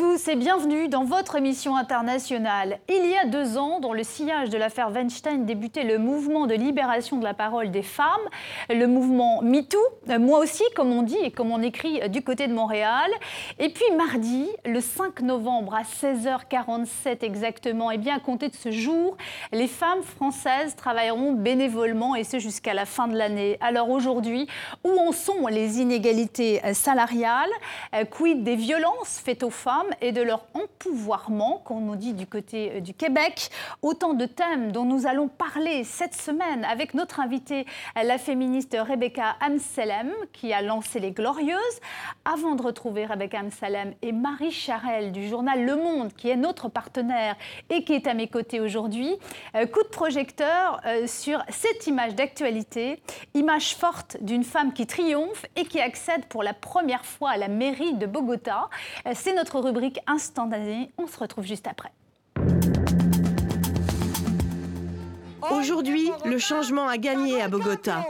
toutes et à et bienvenue dans votre émission internationale. Il y a deux ans, dans le sillage de l'affaire Weinstein, débutait le mouvement de libération de la parole des femmes, le mouvement MeToo, moi aussi, comme on dit et comme on écrit du côté de Montréal. Et puis mardi, le 5 novembre à 16h47 exactement, et bien à compter de ce jour, les femmes françaises travailleront bénévolement et ce jusqu'à la fin de l'année. Alors aujourd'hui, où en sont les inégalités salariales? Quid des violences faites aux femmes? Et de leur empouvoirment, comme on dit du côté euh, du Québec. Autant de thèmes dont nous allons parler cette semaine avec notre invitée, la féministe Rebecca Amselem, qui a lancé Les Glorieuses. Avant de retrouver Rebecca Amselem et Marie Charel du journal Le Monde, qui est notre partenaire et qui est à mes côtés aujourd'hui, euh, coup de projecteur euh, sur cette image d'actualité, image forte d'une femme qui triomphe et qui accède pour la première fois à la mairie de Bogota. C'est notre rubrique instantanée. On se retrouve juste après. Aujourd'hui, le changement a gagné à Bogota.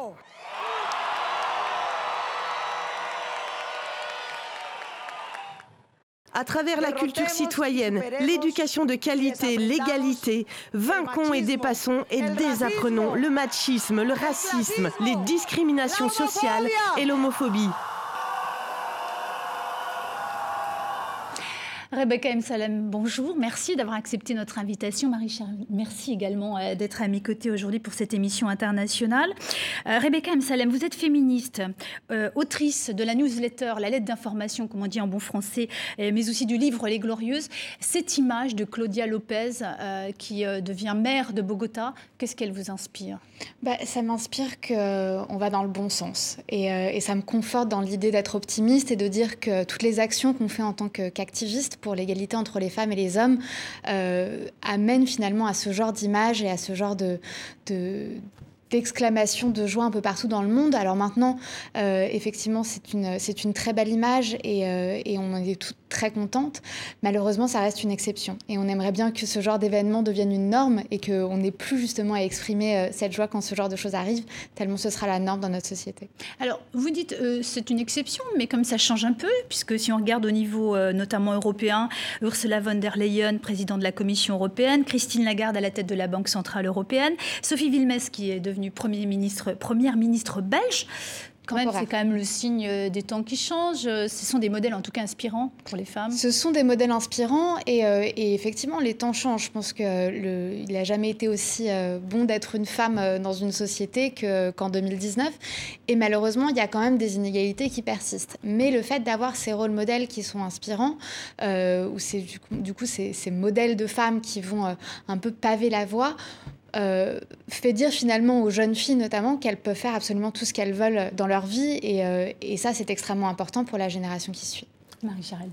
À travers la culture citoyenne, l'éducation de qualité, l'égalité, vaincons et dépassons et désapprenons le machisme, le racisme, les discriminations sociales et l'homophobie. Rebecca M. Salem, bonjour. Merci d'avoir accepté notre invitation. Marie-Charles, merci également euh, d'être à mes côtés aujourd'hui pour cette émission internationale. Euh, Rebecca M. Salem, vous êtes féministe, euh, autrice de la newsletter La lettre d'information, comme on dit en bon français, mais aussi du livre Les Glorieuses. Cette image de Claudia Lopez qui devient maire de Bogota, qu'est-ce qu'elle vous inspire? Bah, Ça m'inspire qu'on va dans le bon sens. Et, et ça me conforte dans l'idée d'être optimiste et de dire que toutes les actions qu'on fait en tant qu'activiste pour l'égalité entre les femmes et les hommes euh, amène finalement à ce genre d'image et à ce genre de, d'exclamations de joie un peu partout dans le monde. Alors maintenant, euh, effectivement, c'est une, c'est une très belle image et, euh, et on est toutes très contentes. Malheureusement, ça reste une exception. Et on aimerait bien que ce genre d'événement devienne une norme et qu'on n'ait plus justement à exprimer euh, cette joie quand ce genre de choses arrive, tellement ce sera la norme dans notre société. Alors, vous dites c'est une exception, mais comme ça change un peu, puisque si on regarde au niveau notamment européen, Ursula von der Leyen, présidente de la Commission européenne, Christine Lagarde à la tête de la Banque centrale européenne, Sophie Wilmès qui est devenue première ministre belge c'est quand même le signe euh, des temps qui changent. Euh, ce sont des modèles en tout cas inspirants pour les femmes. Ce sont des modèles inspirants et, euh, effectivement les temps changent. Je pense qu'il n'a jamais été aussi bon d'être une femme dans une société qu'en 2019. Et malheureusement, il y a quand même des inégalités qui persistent. Mais le fait d'avoir ces rôles modèles qui sont inspirants, ou c'est du coup, du coup ces, ces, modèles de femmes qui vont un peu paver la voie, euh, fait dire finalement aux jeunes filles notamment qu'elles peuvent faire absolument tout ce qu'elles veulent dans leur vie. Et, euh, et ça, c'est extrêmement important pour la génération qui suit. Marie Charelle.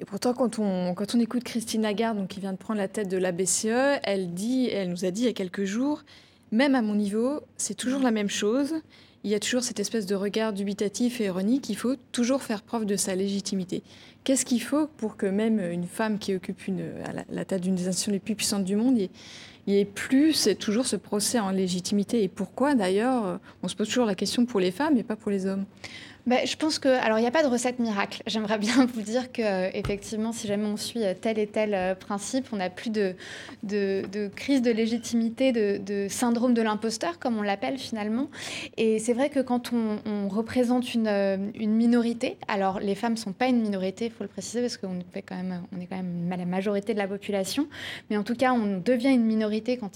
Et pourtant, quand on, quand on écoute Christine Lagarde, donc, qui vient de prendre la tête de la BCE, elle, dit, elle nous a dit il y a quelques jours, même à mon niveau, c'est toujours la même chose. Il y a toujours cette espèce de regard dubitatif et ironique. Il faut toujours faire preuve de sa légitimité. Qu'est-ce qu'il faut pour que même une femme qui occupe une, la, la tête d'une des institutions les plus puissantes du monde il n'y plus c'est toujours ce procès en légitimité. Et pourquoi d'ailleurs On se pose toujours la question pour les femmes et pas pour les hommes. Ben, je pense que, alors il n'y a pas de recette miracle. J'aimerais bien vous dire que, effectivement, si jamais on suit tel et tel euh, principe, on n'a plus de, crise de légitimité, de, syndrome de l'imposteur, comme on l'appelle finalement. Et c'est vrai que quand on, représente une, euh, minorité, alors les femmes ne sont pas une minorité, il faut le préciser, parce qu'on est quand même, on est quand même la majorité de la population, mais en tout cas, on devient une minorité quand,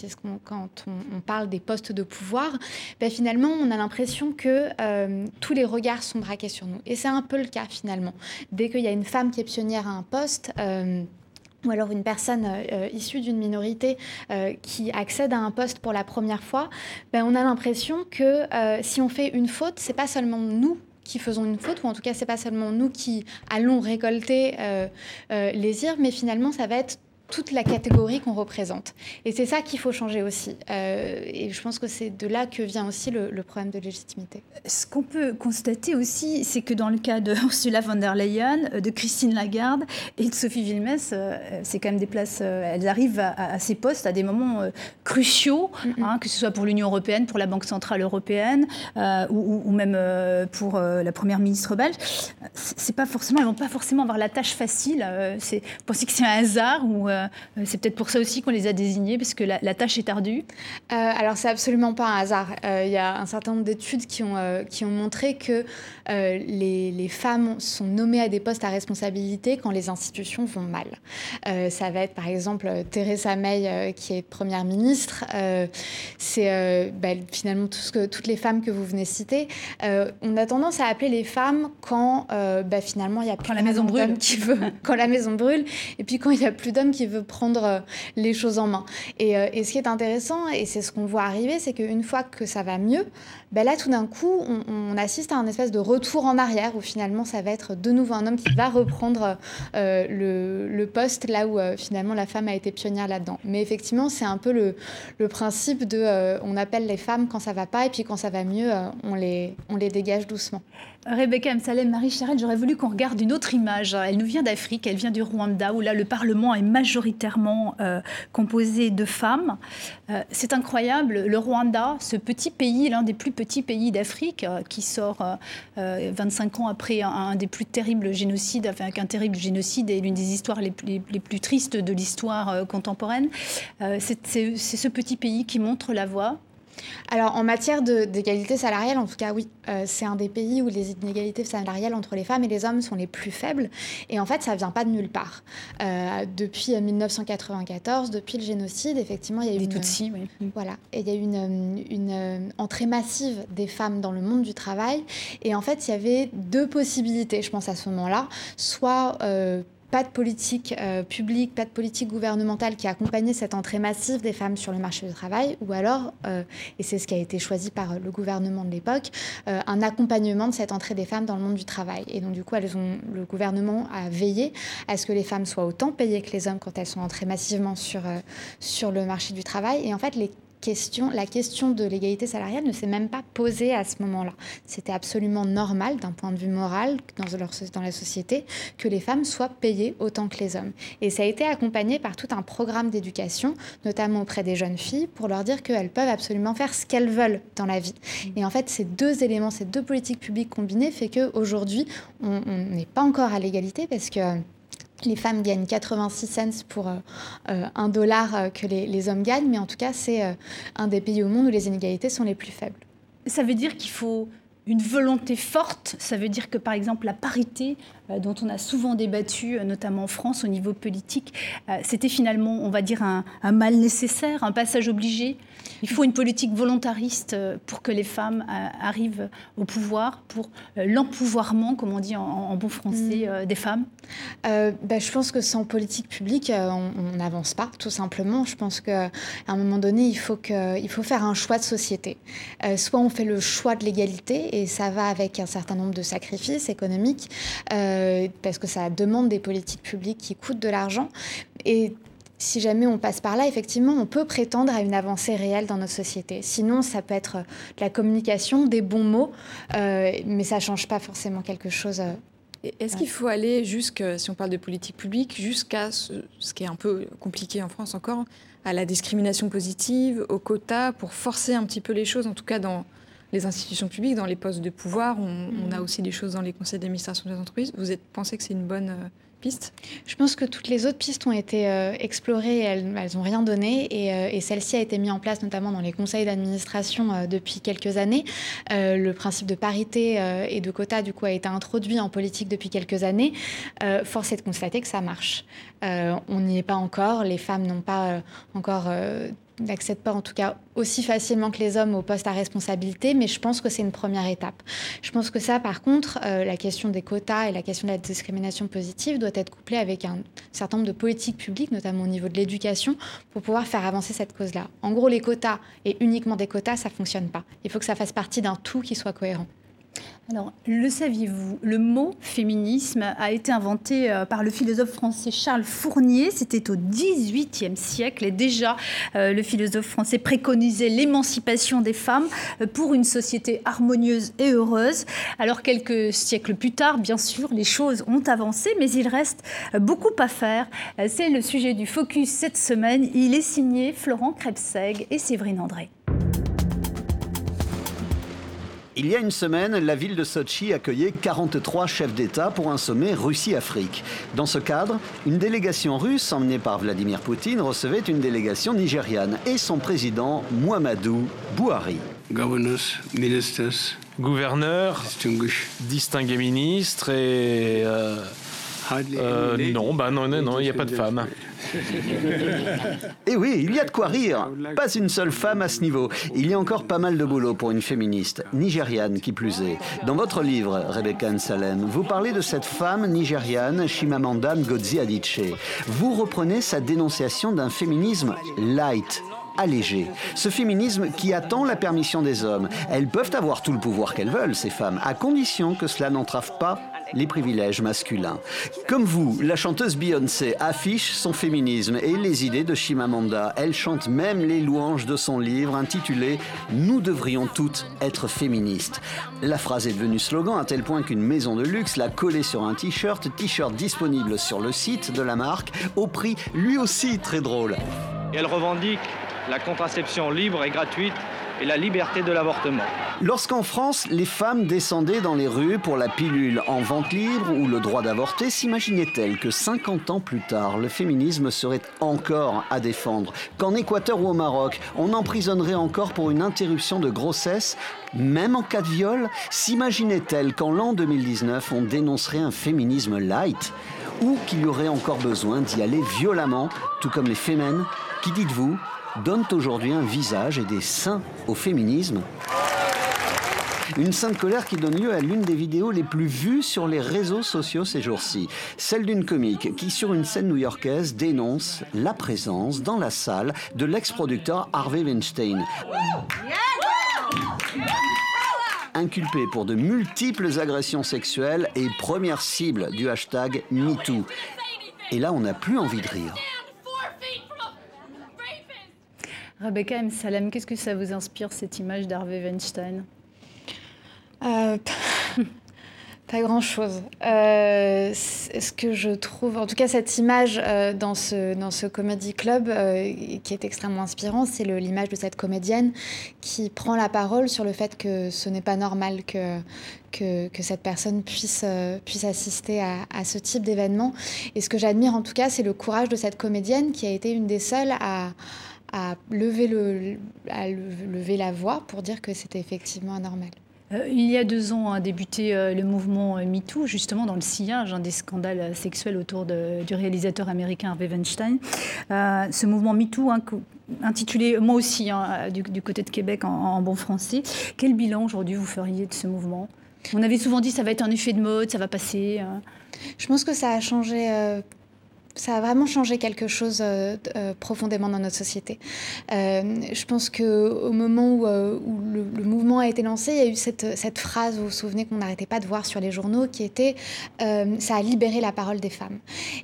on, parle des postes de pouvoir. Ben, finalement, on a l'impression que euh, tous les regards sont braquer sur nous. Et c'est un peu le cas finalement. Dès qu'il y a une femme qui est pionnière à un poste, euh, ou alors une personne euh, issue d'une minorité euh, qui accède à un poste pour la première fois, ben, on a l'impression que si on fait une faute, c'est pas seulement nous qui faisons une faute, ou en tout cas c'est pas seulement nous qui allons récolter les ires, mais finalement ça va être toute la catégorie qu'on représente. Et c'est ça qu'il faut changer aussi. Euh, et je pense que c'est de là que vient aussi le, problème de légitimité. Ce qu'on peut constater aussi, c'est que dans le cas de Ursula von der Leyen, euh, de Christine Lagarde et de Sophie Wilmès, euh, c'est quand même des places, elles arrivent à, ces postes à des moments cruciaux, hein, que ce soit pour l'Union européenne, pour la Banque centrale européenne ou, même pour la première ministre belge. C'est pas forcément, elles vont pas forcément avoir la tâche facile. c'est, vous pensez que c'est un hasard ou c'est peut-être pour ça aussi qu'on les a désignés, parce que la, tâche est ardue euh, Alors, c'est absolument pas un hasard. Euh, il y a un certain nombre d'études qui ont, qui ont montré que les, les, femmes sont nommées à des postes à responsabilité quand les institutions vont mal. ça va être, par exemple, Theresa May, qui est première ministre. c'est bah, finalement tout ce que, toutes les femmes que vous venez citer. on a tendance à appeler les femmes quand bah, finalement il y a plus quand la maison brûle. qui veut, quand la maison brûle, et puis quand il y a plus d'hommes qui veut prendre euh, les choses en main. Euh, et, ce qui est intéressant, et c'est ce qu'on voit arriver, c'est qu'une fois que ça va mieux, ben là, tout d'un coup, on, assiste à un espèce de retour en arrière où finalement, ça va être de nouveau un homme qui va reprendre euh, le, poste là où finalement la femme a été pionnière là-dedans. Mais effectivement, c'est un peu le, principe de on appelle les femmes quand ça va pas et puis quand ça va mieux, on, les, on les dégage doucement. Rebecca Msalem, Marie Charette, j'aurais voulu qu'on regarde une autre image. Elle nous vient d'Afrique, elle vient du Rwanda, où là le Parlement est majoritairement euh, composé de femmes. Euh, c'est incroyable, le Rwanda, ce petit pays, l'un des plus petits pays d'Afrique, euh, qui sort 25 ans après un, des plus terribles génocides, avec un terrible génocide et l'une des histoires les plus tristes de l'histoire contemporaine. c'est ce petit pays qui montre la voie alors, en matière d'égalité salariale, en tout cas, oui, euh, c'est un des pays où les inégalités salariales entre les femmes et les hommes sont les plus faibles. Et en fait, ça ne vient pas de nulle part. Euh, depuis 1994, depuis le génocide, effectivement, il y a eu une, Tutsis, oui. voilà, et il y a eu une, une, entrée massive des femmes dans le monde du travail. Et en fait, il y avait deux possibilités, je pense, à ce moment-là. Soit euh, pas de politique euh, publique, pas de politique gouvernementale qui accompagnait cette entrée massive des femmes sur le marché du travail, ou alors, euh, et c'est ce qui a été choisi par le gouvernement de l'époque, euh, un accompagnement de cette entrée des femmes dans le monde du travail. Et donc, du coup, le gouvernement a veillé à ce que les femmes soient autant payées que les hommes quand elles sont entrées massivement sur, sur le marché du travail. Et en fait, les question, la question de l'égalité salariale ne s'est même pas posée à ce moment-là. C'était absolument normal d'un point de vue moral dans, leur, dans la société que les femmes soient payées autant que les hommes. Et ça a été accompagné par tout un programme d'éducation, notamment auprès des jeunes filles, pour leur dire qu'elles peuvent absolument faire ce qu'elles veulent dans la vie. Et en fait, ces deux éléments, ces deux politiques publiques combinées, fait qu'aujourd'hui, on n'est pas encore à l'égalité parce que les femmes gagnent 86 cents pour euh, euh, un dollar euh, que les, hommes gagnent, mais en tout cas, c'est un des pays au monde où les inégalités sont les plus faibles. Ça veut dire qu'il faut une volonté forte. Ça veut dire que, par exemple, la parité, dont on a souvent débattu, notamment en France, au niveau politique, c'était finalement, on va dire, un, mal nécessaire, un passage obligé. Il faut une politique volontariste euh, pour que les femmes euh, arrivent au pouvoir, pour euh, l'empouvoirment, comme on dit en, bon français, mm. des femmes bah, Je pense que sans politique publique, on n'avance pas, tout simplement. Je pense qu'à un moment donné, il faut, que, il faut faire un choix de société. soit on fait le choix de l'égalité, et ça va avec un certain nombre de sacrifices économiques, parce que ça demande des politiques publiques qui coûtent de l'argent. Et si jamais on passe par là, effectivement, on peut prétendre à une avancée réelle dans notre société. Sinon, ça peut être de la communication, des bons mots, euh, mais ça ne change pas forcément quelque chose. Euh, est-ce qu'il faut aller jusqu'à, si on parle de politique publique, jusqu'à ce, qui est un peu compliqué en France encore, à la discrimination positive, aux quotas, pour forcer un petit peu les choses, en tout cas dans les institutions publiques, dans les postes de pouvoir? On, on a mm. aussi des choses dans les conseils d'administration des entreprises. Vous êtes, pensez que c'est une bonne euh, Je pense que toutes les autres pistes ont été euh, explorées, elles n'ont rien donné, euh, et, celle-ci a été mise en place notamment dans les conseils d'administration euh, depuis quelques années. le principe de parité et de quota, du coup, a été introduit en politique depuis quelques années. force est de constater que ça marche. on n'y est pas encore, les femmes n'ont pas encore n'accèdent pas en tout cas aussi facilement que les hommes au poste à responsabilité, mais je pense que c'est une première étape. Je pense que ça, par contre, euh, la question des quotas et la question de la discrimination positive doit être couplée avec un certain nombre de politiques publiques, notamment au niveau de l'éducation, pour pouvoir faire avancer cette cause-là. En gros, les quotas et uniquement des quotas, ça ne fonctionne pas. Il faut que ça fasse partie d'un tout qui soit cohérent. Alors, le saviez-vous Le mot féminisme a été inventé euh, par le philosophe français Charles Fournier. C'était au XVIIIe siècle et déjà euh, le philosophe français préconisait l'émancipation des femmes euh, pour une société harmonieuse et heureuse. Alors, quelques siècles plus tard, bien sûr, les choses ont avancé, mais il reste beaucoup à faire. C'est le sujet du focus cette semaine. Il est signé Florent Krebseg et Séverine André. Il y a une semaine, la ville de Sochi accueillait 43 chefs d'État pour un sommet Russie-Afrique. Dans ce cadre, une délégation russe emmenée par Vladimir Poutine recevait une délégation nigériane et son président Muhammadu Buhari. Gouverneurs, distingués ministres et... Euh, euh, non, bah non, non, non, il n'y a pas de femmes. Et eh oui, il y a de quoi rire. Pas une seule femme à ce niveau. Il y a encore pas mal de boulot pour une féministe, nigériane qui plus est. Dans votre livre, Rebecca Salem, vous parlez de cette femme nigériane, Shimamanda Ngozi Adichie. Vous reprenez sa dénonciation d'un féminisme light, allégé. Ce féminisme qui attend la permission des hommes. Elles peuvent avoir tout le pouvoir qu'elles veulent, ces femmes, à condition que cela n'entrave pas les privilèges masculins. Comme vous, la chanteuse Beyoncé affiche son féminisme et les idées de Shimamanda. Elle chante même les louanges de son livre intitulé Nous devrions toutes être féministes. La phrase est devenue slogan à tel point qu'une maison de luxe l'a collée sur un t-shirt, t-shirt disponible sur le site de la marque, au prix lui aussi très drôle. elle revendique la contraception libre et gratuite et la liberté de l'avortement. Lorsqu'en France, les femmes descendaient dans les rues pour la pilule en vente libre ou le droit d'avorter, s'imaginait-elle que 50 ans plus tard, le féminisme serait encore à défendre? Qu'en Équateur ou au Maroc, on emprisonnerait encore pour une interruption de grossesse même en cas de viol, s'imaginait-elle qu'en l'an 2019, on dénoncerait un féminisme light? Ou qu'il y aurait encore besoin d'y aller violemment, tout comme les fémènes? Qui dites-vous? Donnent aujourd'hui un visage et des seins au féminisme. Une sainte colère qui donne lieu à l'une des vidéos les plus vues sur les réseaux sociaux ces jours-ci. Celle d'une comique qui, sur une scène new-yorkaise, dénonce la présence dans la salle de l'ex-producteur Harvey Weinstein. Inculpé pour de multiples agressions sexuelles et première cible du hashtag MeToo. Et là, on n'a plus envie de rire. Rebecca M. Salem, qu'est-ce que ça vous inspire, cette image d'Harvey Weinstein? Euh, Pas grand-chose. Euh, ce que je trouve, en tout cas cette image euh, dans, ce, dans ce comedy club qui est extrêmement inspirant, c'est l'image de cette comédienne qui prend la parole sur le fait que ce n'est pas normal que, que, cette personne puisse, puisse assister à, à ce type d'événement. Et ce que j'admire en tout cas, c'est le courage de cette comédienne qui a été une des seules à à lever, le, à lever la voix pour dire que c'était effectivement anormal. Euh, il y a deux ans a débuté euh, le mouvement euh, MeToo, justement dans le sillage hein, des scandales sexuels autour de, du réalisateur américain Harvey Weinstein. ce mouvement MeToo, hein, intitulé moi aussi hein, du, côté de Québec en, en, bon français, quel bilan aujourd'hui vous feriez de ce mouvement? On avait souvent dit ça va être un effet de mode, ça va passer. Je pense que ça a changé ça a vraiment changé quelque chose euh, euh, profondément dans notre société. Euh, je pense qu'au moment où, le, mouvement a été lancé, il y a eu cette, cette phrase, vous vous souvenez qu'on n'arrêtait pas de voir sur les journaux, qui était ça a libéré la parole des femmes ».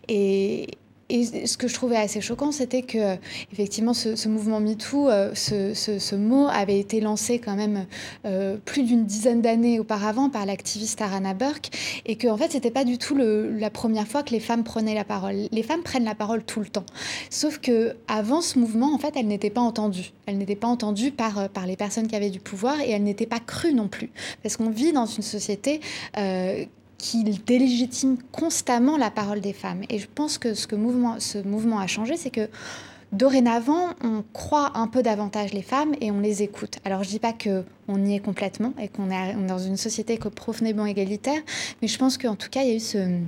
Et, et ce que je trouvais assez choquant, c'était que effectivement ce, mouvement MeToo, euh, ce, mot avait été lancé quand même euh, plus d'une dizaine d'années auparavant par l'activiste Arana Burke, et que en fait c'était pas du tout la première fois que les femmes prenaient la parole. Les femmes prennent la parole tout le temps, sauf que avant ce mouvement, en fait, elles n'étaient pas entendues. Elles n'étaient pas entendues par euh, par les personnes qui avaient du pouvoir, et elles n'étaient pas crues non plus, parce qu'on vit dans une société qui délégitime constamment la parole des femmes. Et je pense que ce mouvement, a changé, c'est que dorénavant, on croit un peu davantage les femmes et on les écoute. Alors je dis pas que on y est complètement et qu'on est dans une société que profondément égalitaire, mais je pense qu'en tout cas, il y a eu ce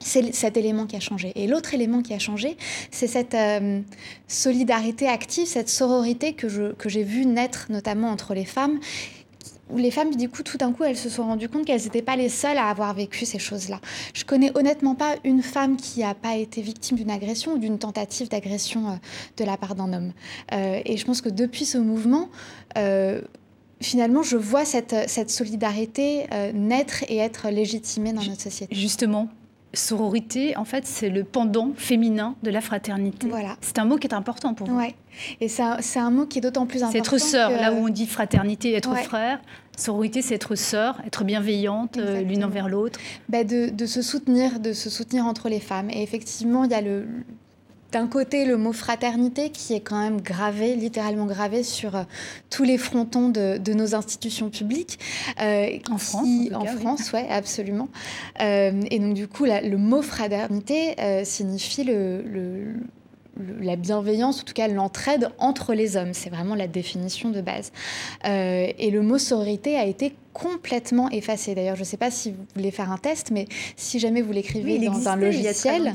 c'est cet élément qui a changé. Et l'autre élément qui a changé, c'est cette euh, solidarité active, cette sororité que j'ai que vu naître notamment entre les femmes les femmes, du coup, tout d'un coup, elles se sont rendues compte qu'elles n'étaient pas les seules à avoir vécu ces choses-là. Je connais honnêtement pas une femme qui n'a pas été victime d'une agression ou d'une tentative d'agression euh, de la part d'un homme. Euh, et je pense que depuis ce mouvement, euh, finalement, je vois cette, cette solidarité naître et être légitimée dans notre société. Justement, sororité, en fait, c'est le pendant féminin de la fraternité. Voilà. C'est un mot qui est important pour vous. Ouais. Et c'est un, mot qui est d'autant plus important. C'est être sœur. Là où on dit fraternité, être frère, sororité, c'est être sœur, être bienveillante euh, l'une envers l'autre. Bah de, de, se soutenir, de se soutenir entre les femmes. Et effectivement, il y a le, d'un côté le mot fraternité qui est quand même gravé, littéralement gravé sur euh, tous les frontons de, nos institutions publiques. Euh, en France En, France, oui, absolument. Euh, et donc du coup, le mot fraternité signifie le, la bienveillance, en tout cas l'entraide entre les hommes. C'est vraiment la définition de base. et le mot sororité a été complètement effacé. D'ailleurs, je ne sais pas si vous voulez faire un test, mais si jamais vous l'écrivez dans un logiciel,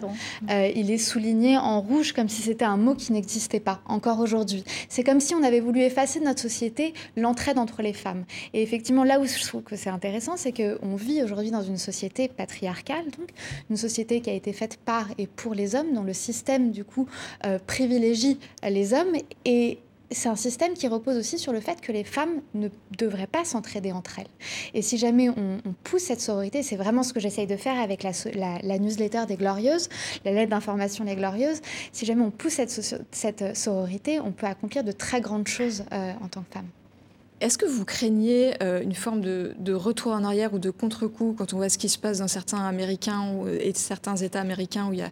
euh, il est souligné en rouge comme si c'était un mot qui n'existait pas encore aujourd'hui. C'est comme si on avait voulu effacer de notre société l'entraide entre les femmes. Et effectivement, là où je trouve que c'est intéressant, c'est qu'on vit aujourd'hui dans une société patriarcale, donc une société qui a été faite par et pour les hommes, dont le système du coup euh, privilégie les hommes et c'est un système qui repose aussi sur le fait que les femmes ne devraient pas s'entraider entre elles. Et si jamais on, pousse cette sororité, c'est vraiment ce que j'essaye de faire avec la, newsletter des Glorieuses, la lettre d'information des Glorieuses, si jamais on pousse cette, sororité, on peut accomplir de très grandes choses euh, en tant que femme. Est-ce que vous craignez euh, une forme de, retour en arrière ou de contre-coup quand on voit ce qui se passe dans certains Américains et certains États américains où il y a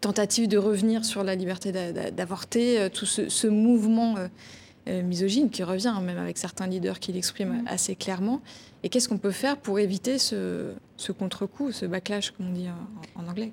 tentative de revenir sur la liberté d'avorter, euh, tout ce, mouvement euh, euh, misogyne qui revient, hein, même avec certains leaders qui l'expriment mmh. assez clairement. Et qu'est-ce qu'on peut faire pour éviter ce, contre-coup, ce backlash, comme on dit en, anglais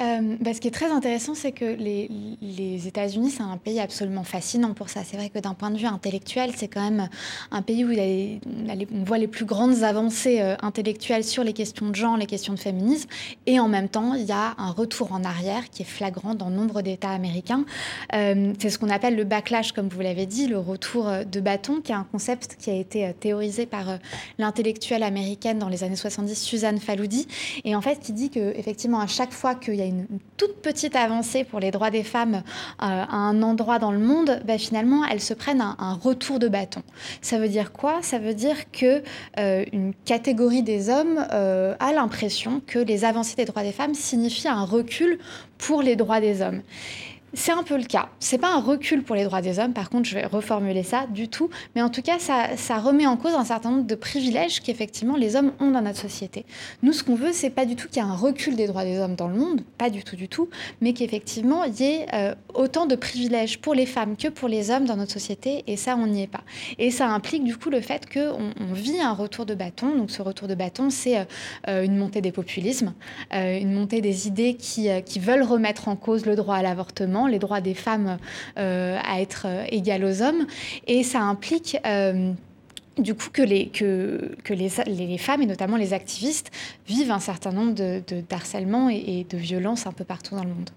euh, bah, Ce qui est très intéressant, c'est que les, États-Unis, c'est un pays absolument fascinant pour ça. C'est vrai que d'un point de vue intellectuel, c'est quand même un pays où on voit les plus grandes avancées euh, intellectuelles sur les questions de genre, les questions de féminisme. Et en même temps, il y a un retour en arrière qui est flagrant dans nombre d'États américains. Euh, c'est ce qu'on appelle le backlash, comme vous l'avez dit, le retour de bâton, qui est un concept qui a été théorisé par l'intellectuel américaine dans les années 70, Suzanne Faloudi, et en fait qui dit que effectivement à chaque fois qu'il y a une, toute petite avancée pour les droits des femmes euh, à un endroit dans le monde, bah, finalement elles se prennent un, retour de bâton. Ça veut dire quoi? Ça veut dire que euh, une catégorie des hommes euh, a l'impression que les avancées des droits des femmes signifient un recul pour les droits des hommes. C'est un peu le cas. C'est pas un recul pour les droits des hommes, par contre, je vais reformuler ça du tout, mais en tout cas, ça, remet en cause un certain nombre de privilèges qu'effectivement les hommes ont dans notre société. Nous, ce qu'on veut, c'est pas du tout qu'il y ait un recul des droits des hommes dans le monde, pas du tout, du tout, mais qu'effectivement, il y ait euh, autant de privilèges pour les femmes que pour les hommes dans notre société, et ça, on n'y est pas. Et ça implique du coup le fait qu'on on vit un retour de bâton. Donc, ce retour de bâton, c'est euh, euh, une montée des populismes, une montée des idées qui veulent remettre en cause le droit à l'avortement les droits des femmes euh, à être euh, égales aux hommes. Et ça implique euh, du coup que, les, femmes, et notamment les activistes, vivent un certain nombre de, et, de violences un peu partout dans le monde.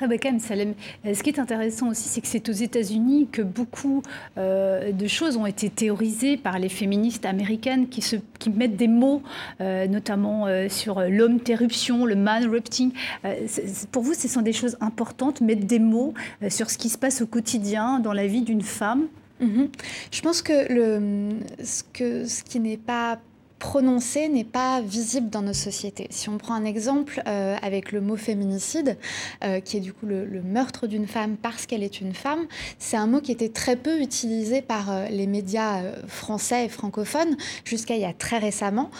Rebecca Salem, euh, ce qui est intéressant aussi, c'est que c'est aux États-Unis que beaucoup euh, de choses ont été théorisées par les féministes américaines qui, se, qui mettent des mots, euh, notamment sur l'homme-terruption, le man-rupting. pour vous, ce sont des choses importantes, mettre des mots sur ce qui se passe au quotidien dans la vie d'une femme? Mhm. Je pense que, ce, que ce qui n'est pas prononcé n'est pas visible dans nos sociétés. Si on prend un exemple euh, avec le mot féminicide, euh, qui est du coup le, meurtre d'une femme parce qu'elle est une femme, c'est un mot qui était très peu utilisé par euh, les médias français et francophones jusqu'à il y a très récemment.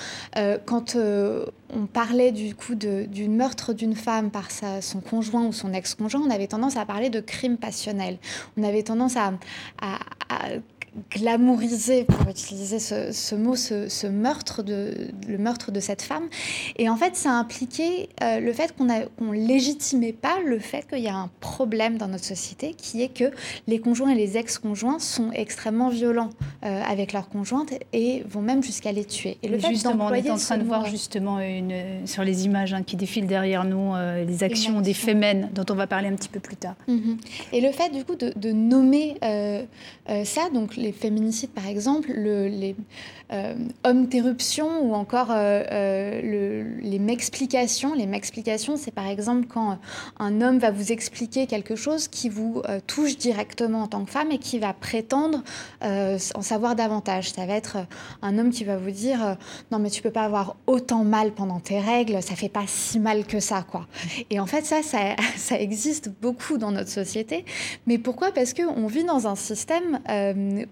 quand on parlait du coup du meurtre d'une femme par son conjoint ou son ex-conjoint, on avait tendance à parler de crime passionnel. On avait tendance à glamouriser, pour utiliser ce, mot, ce, meurtre de, le meurtre de cette femme. Et en fait, ça impliquait euh, le fait qu'on ne légitimait pas le fait qu'il y a un problème dans notre société, qui est que les conjoints et les ex-conjoints sont extrêmement violents euh, avec leurs conjointes et vont même jusqu'à les tuer. Et le fait justement, on est en train de voir justement une, sur les images hein, qui défilent derrière nous euh, les actions des femmes dont on va parler un petit peu plus tard. Mhm. Et le fait du coup de, de nommer ça, donc les féminicides, par exemple, le, les euh, hommes interruptions ou encore euh, euh, les m'explications. Les m'explications, c'est par exemple quand un homme va vous expliquer quelque chose qui vous touche directement en tant que femme et qui va prétendre en savoir davantage. Ça va être un homme qui va vous dire non mais tu peux pas avoir autant mal pendant tes règles, ça fait pas si mal que ça quoi. Et en fait ça, ça, ça existe beaucoup dans notre société. Mais pourquoi? Parce qu'on vit dans un système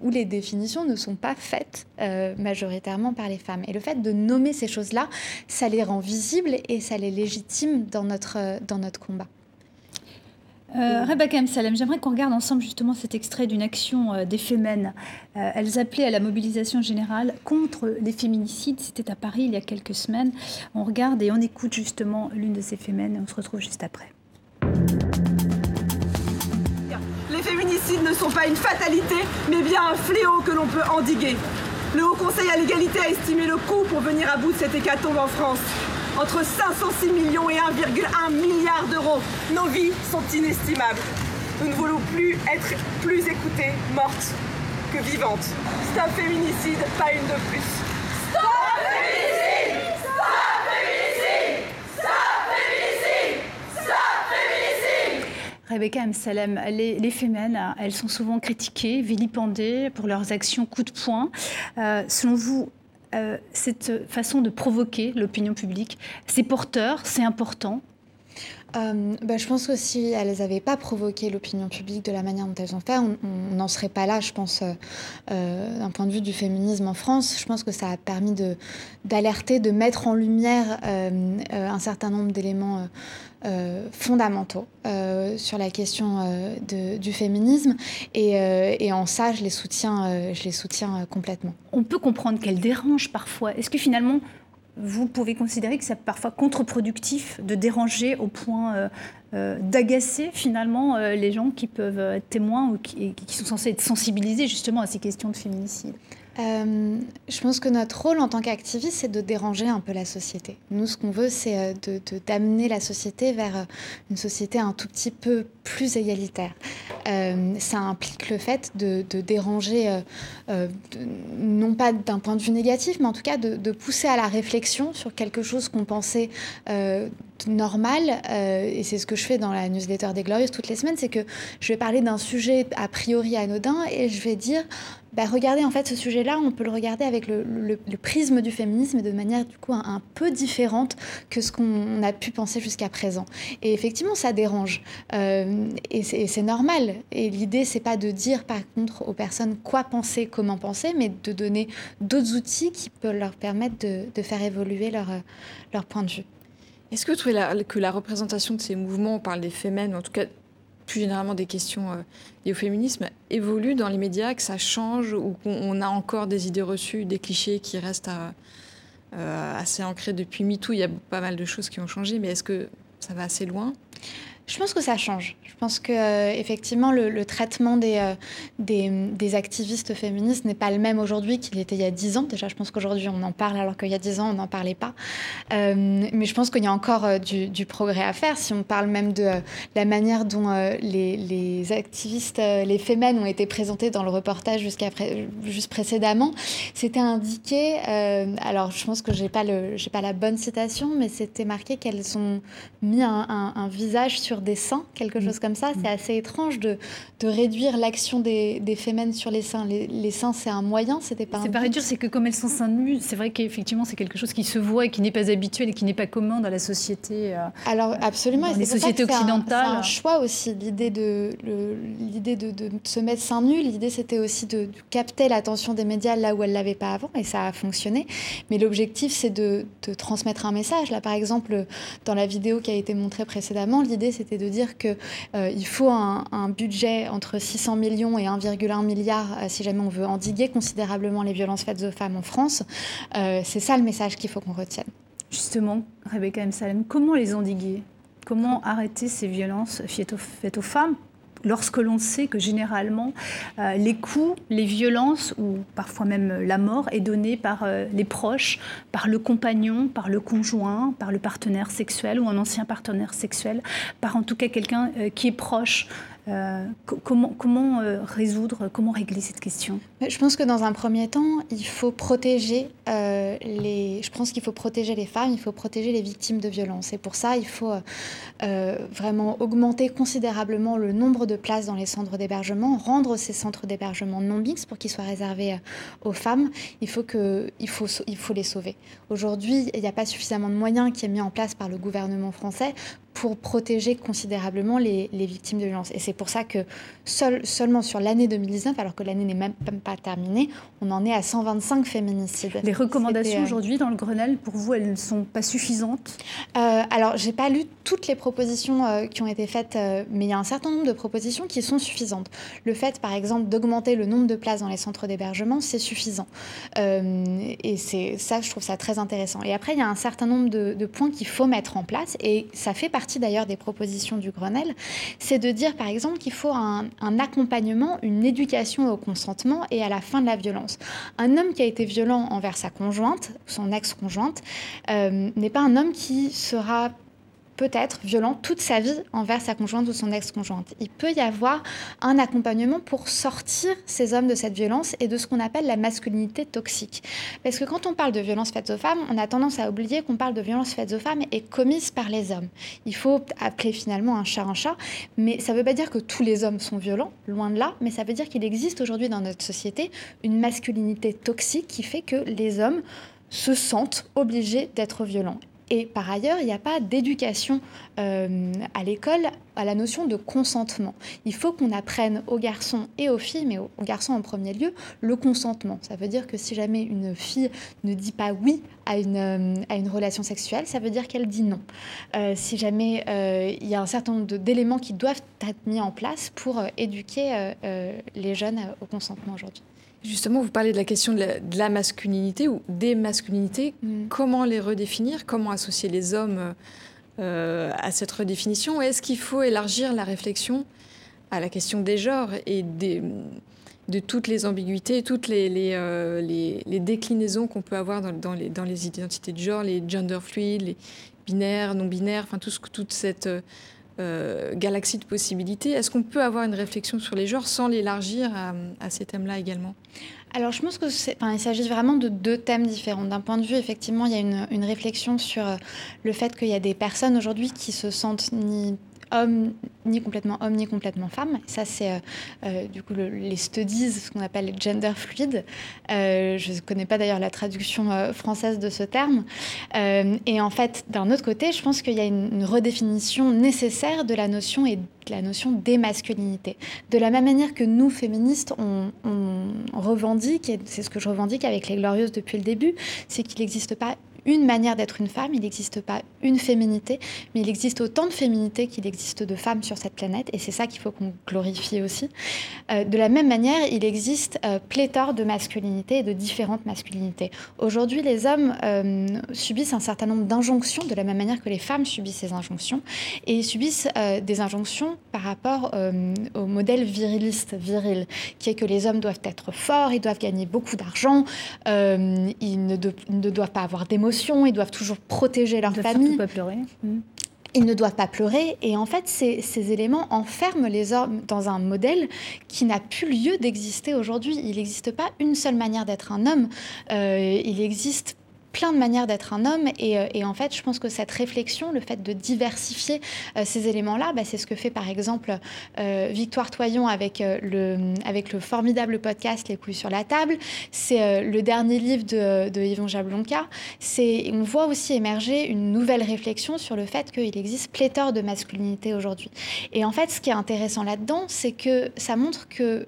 où les définitions ne sont pas faites majoritairement par les femmes. Et le fait de nommer ces choses-là, ça les rend visibles et ça les légitime dans notre, notre combat. Euh, Rebecca M. Salem, j'aimerais qu'on regarde ensemble justement cet extrait d'une action euh, des Femmes. Euh, elles appelaient à la mobilisation générale contre les féminicides. C'était à Paris il y a quelques semaines. On regarde et on écoute justement l'une de ces Femmes et on se retrouve juste après. Ne sont pas une fatalité, mais bien un fléau que l'on peut endiguer. Le Haut Conseil à l'égalité a estimé le coût pour venir à bout de cette hécatombe en France. Entre 506 millions et 1,1 milliard d'euros. Nos vies sont inestimables. Nous ne voulons plus être plus écoutées, mortes que vivantes. Stop féminicide, pas une de plus Stop féminicide Stop féminicide Stop féminicide Rebecca M. Salem, les, les elles sont souvent critiquées, vilipendées pour leurs actions coup de poing. Euh, selon vous, euh, cette façon de provoquer l'opinion publique, c'est porteur, c'est important? Euh, bah, je pense que si elles n'avaient pas provoqué l'opinion publique de la manière dont elles ont fait, on n'en serait pas là, je pense, d'un point de vue du féminisme en France. Je pense que ça a permis d'alerter, de, mettre en lumière un certain nombre d'éléments euh, fondamentaux euh, sur la question euh, du féminisme et, en ça je les soutiens, je les soutiens complètement. On peut comprendre qu'elles dérangent parfois. Est-ce que finalement vous pouvez considérer que c'est parfois contre-productif de déranger au point d'agacer finalement les gens qui peuvent être témoins ou qui, qui, sont censés être sensibilisés justement à ces questions de féminicide? Euh, je pense que notre rôle en tant qu'activiste, c'est de déranger un peu la société. Nous, ce qu'on veut, c'est euh, d'amener la société vers euh, une société un tout petit peu plus égalitaire. ça implique le fait de, déranger, non pas d'un point de vue négatif, mais en tout cas de, pousser à la réflexion sur quelque chose qu'on pensait normal, et c'est ce que je fais dans la newsletter des Glorieuses toutes les semaines, c'est que je vais parler d'un sujet a priori anodin et je vais dire bah, regardez, en fait, ce sujet-là, on peut le regarder avec le, prisme du féminisme de manière, du coup, un, peu différente que ce qu'on a pu penser jusqu'à présent. Et effectivement, ça dérange. Euh, et c'est normal. Et l'idée, c'est pas de dire, par contre, aux personnes quoi penser, comment penser, mais de donner d'autres outils qui peuvent leur permettre de, faire évoluer leur, leur point de vue. Est-ce que vous trouvez que la représentation de ces mouvements, on parle des femmes, en tout cas plus généralement des questions euh, liées au féminisme évoluent dans les médias, que ça change ou qu'on a encore des idées reçues, des clichés qui restent euh, assez ancrés depuis MeToo. Il y a pas mal de choses qui ont changé, mais est-ce que ça va assez loin? Je pense que ça change. Je pense que euh, effectivement le, traitement euh, des, des, activistes féministes n'est pas le même aujourd'hui qu'il était il y a dix ans. Déjà, je pense qu'aujourd'hui on en parle alors qu'il y a dix ans on n'en parlait pas. Euh, mais je pense qu'il y a encore du, progrès à faire. Si on parle même de la manière dont les, les, activistes, les fémènes ont été présentés dans le reportage jusqu'à juste précédemment, c'était indiqué. alors je pense que j'ai pas le j'ai pas la bonne citation, mais c'était marqué qu'elles ont mis un visage sur des seins, quelque chose mm. comme ça. C'est mm. assez étrange de, de réduire l'action des, des fémènes sur les seins. Les, seins, c'est un moyen, c'était pas C'est pas réduire, c'est que comme elles sont seins nus, c'est vrai qu'effectivement, c'est quelque chose qui se voit et qui n'est pas habituel et qui n'est pas commun dans la société. Euh, Alors, absolument. Dans les sociétés occidentales. C'est un, choix aussi, l'idée de, l'idée de, de, se mettre seins nus. L'idée, c'était aussi de, capter l'attention des médias là où elle l'avait pas avant, et ça a fonctionné. Mais l'objectif, c'est de, transmettre un message. Là, par exemple, dans la vidéo qui a été montrée précédemment, l'idée, c'est c'était de dire qu'il euh, faut un, budget entre 600 millions et 1,1 milliard euh, si jamais on veut endiguer considérablement les violences faites aux femmes en France. Euh, c'est ça le message qu'il faut qu'on retienne. Justement, Rebecca M. Salem, comment les endiguer? Comment arrêter ces violences faites aux femmes? Lorsque l'on sait que généralement euh, les coups, les violences ou parfois même la mort est donnée par euh, les proches, par le compagnon, par le conjoint, par le partenaire sexuel ou un ancien partenaire sexuel, par en tout cas quelqu'un euh, qui est proche comment, comment résoudre, comment régler cette question? Je pense que dans un premier temps, il faut protéger les. Je pense qu'il faut protéger les femmes, il faut protéger les victimes de violences. Et pour ça, il faut vraiment augmenter considérablement le nombre de places dans les centres d'hébergement, rendre ces centres d'hébergement non mixtes pour qu'ils soient réservés aux femmes. Il faut, que, il faut, il faut les sauver. Aujourd'hui, il n'y a pas suffisamment de moyens qui est mis en place par le gouvernement français pour protéger considérablement les, victimes de violences. Et c'est pour ça que seul, seulement sur l'année 2019, alors que l'année n'est même pas terminée, on en est à 125 féminicides. Les recommandations euh, aujourd'hui dans le Grenelle, pour vous, elles ne sont pas suffisantes? Euh, Alors, j'ai pas lu toutes les propositions euh, qui ont été faites, euh, mais il y a un certain nombre de propositions qui sont suffisantes. Le fait, par exemple, d'augmenter le nombre de places dans les centres d'hébergement, c'est suffisant. et c'est ça, je trouve ça très intéressant. Et après, il y a un certain nombre de, de points qu'il faut mettre en place, et ça fait partie d'ailleurs des propositions du Grenelle, c'est de dire par exemple qu'il faut un, accompagnement, une éducation au consentement et à la fin de la violence. Un homme qui a été violent envers sa conjointe, son ex-conjointe, euh, n'est pas un homme qui sera peut être violent toute sa vie envers sa conjointe ou son ex-conjointe. Il peut y avoir un accompagnement pour sortir ces hommes de cette violence et de ce qu'on appelle la masculinité toxique. Parce que quand on parle de violence faite aux femmes, on a tendance à oublier qu'on parle de violence faite aux femmes et commise par les hommes. Il faut appeler finalement un chat un chat, mais ça ne veut pas dire que tous les hommes sont violents, loin de là, mais ça veut dire qu'il existe aujourd'hui dans notre société une masculinité toxique qui fait que les hommes se sentent obligés d'être violents. Et par ailleurs, il n'y a pas d'éducation euh, à l'école à la notion de consentement. Il faut qu'on apprenne aux garçons et aux filles, mais aux garçons en premier lieu, le consentement. Ça veut dire que si jamais une fille ne dit pas oui à une, euh, à une relation sexuelle, ça veut dire qu'elle dit non. Euh, si jamais il y a un certain nombre d'éléments qui doivent être mis en place pour éduquer les jeunes au consentement aujourd'hui. Justement, vous parlez de la question de la, masculinité ou des masculinités. Mm. Comment les redéfinir? Comment associer les hommes euh, à cette redéfinition? Est-ce qu'il faut élargir la réflexion à la question des genres et de toutes les ambiguïtés, toutes les, euh, déclinaisons qu'on peut avoir dans, les, identités de genre, les gender fluides, les binaires, non binaires, enfin tout toute cette euh, galaxie de possibilités. Est-ce qu'on peut avoir une réflexion sur les genres sans l'élargir à, ces thèmes-là également? Alors, je pense qu'il s'agit vraiment de deux thèmes différents. D'un point de vue, effectivement, il y a une, une réflexion sur euh, le fait qu'il y a des personnes aujourd'hui qui se sentent ni homme, ni complètement homme, ni complètement femme. Ça, c'est euh, euh, du coup les studies, ce qu'on appelle gender fluid. Euh, je ne connais pas d'ailleurs la traduction française de ce terme. et en fait, d'un autre côté, je pense qu'il y a une, redéfinition nécessaire de la notion et de la notion des masculinités. De la même manière que nous, féministes, on, on revendique, et c'est ce que je revendique avec les Glorieuses depuis le début, c'est qu'il n'existe pas une manière d'être une femme, il n'existe pas une féminité, mais il existe autant de féminité qu'il existe de femmes sur cette planète, et c'est ça qu'il faut qu'on glorifie aussi. Euh, de la même manière, il existe euh, pléthore de masculinités et de différentes masculinités. Aujourd'hui, les hommes euh, subissent un certain nombre d'injonctions, de la même manière que les femmes subissent ces injonctions, et ils subissent des injonctions par rapport au modèle viriliste, viril, qui est que les hommes doivent être forts, ils doivent gagner beaucoup d'argent, ils ne, ne doivent pas avoir d'émotions, ils doivent toujours protéger leur ils famille. Pas pleurer. Mm. Ils ne doivent pas pleurer. Et en fait, ces, ces, éléments enferment les hommes dans un modèle qui n'a plus lieu d'exister aujourd'hui. Il n'existe pas une seule manière d'être un homme. Euh, il existe plein de manières d'être un homme. Euh, et, en fait, je pense que cette réflexion, le fait de diversifier euh, ces éléments-là, bah, c'est ce que fait par exemple euh, Victoire Toyon avec, le, avec le formidable podcast Les couilles sur la table. C'est le dernier livre de, de Yvon Jablonka. On voit aussi émerger une nouvelle réflexion sur le fait qu'il existe pléthore de masculinité aujourd'hui. Et en fait, ce qui est intéressant là-dedans, c'est que ça montre que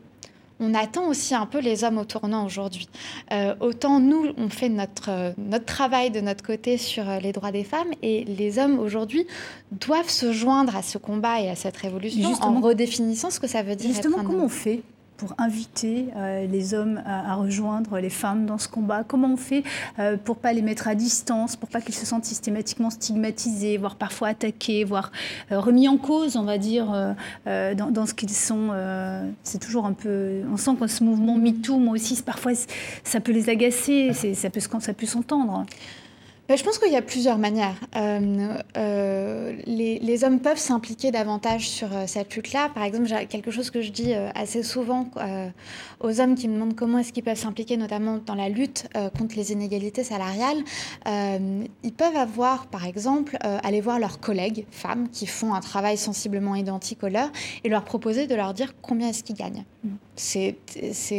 on attend aussi un peu les hommes au tournant aujourd'hui. Euh, autant nous, on fait notre, euh, notre travail de notre côté sur euh, les droits des femmes et les hommes aujourd'hui doivent se joindre à ce combat et à cette révolution en redéfinissant ce que ça veut dire. Justement, être comment on fait pour inviter euh, les hommes à, rejoindre les femmes dans ce combat Comment on fait euh, pour pas les mettre à distance, pour pas qu'ils se sentent systématiquement stigmatisés, voire parfois attaqués, voire euh, remis en cause, on va dire, dans, ce qu'ils sont C'est toujours un peu... On sent que ce mouvement MeToo, moi aussi, parfois, ça peut les agacer, ça peut, ça peut s'entendre. Bah, je pense qu'il y a plusieurs manières. Euh, euh, les, hommes peuvent s'impliquer davantage sur euh, cette lutte-là. Par exemple, quelque chose que je dis assez souvent aux hommes qui me demandent comment est-ce qu'ils peuvent s'impliquer, notamment dans la lutte contre les inégalités salariales. ils peuvent avoir, par exemple, aller voir leurs collègues femmes qui font un travail sensiblement identique au leur et leur proposer de leur dire combien est-ce qu'ils gagnent. Mm. C'est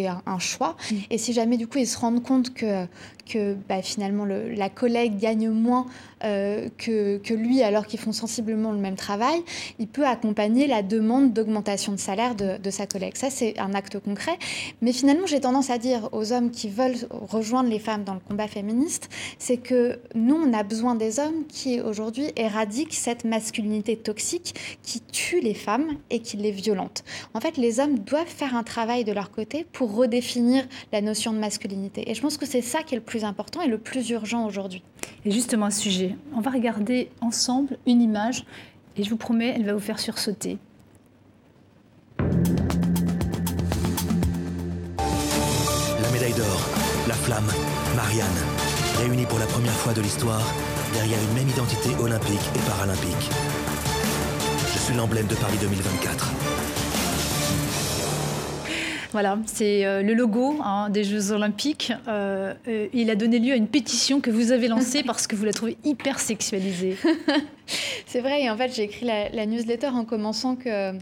un, un, choix. Mm. Et si jamais, du coup, ils se rendent compte que que bah, finalement la collègue gagne moins euh, que, lui alors qu'ils font sensiblement le même travail, il peut accompagner la demande d'augmentation de salaire de, de, sa collègue. Ça, c'est un acte concret. Mais finalement, j'ai tendance à dire aux hommes qui veulent rejoindre les femmes dans le combat féministe, c'est que nous, on a besoin des hommes qui aujourd'hui éradiquent cette masculinité toxique qui tue les femmes et qui les violente. En fait, les hommes doivent faire un travail de leur côté pour redéfinir la notion de masculinité. Et je pense que c'est ça qui est le plus important et le plus urgent aujourd'hui. Et justement à ce sujet, on va regarder ensemble une image et je vous promets, elle va vous faire sursauter. La médaille d'or, la flamme, Marianne, réunie pour la première fois de l'histoire derrière une même identité olympique et paralympique. Je suis l'emblème de Paris 2024. Voilà, c'est euh, le logo hein, des Jeux Olympiques. Euh, euh, il a donné lieu à une pétition que vous avez lancée parce que vous la trouvez hyper sexualisée. c'est vrai, et en fait, j'ai écrit la, newsletter en commençant que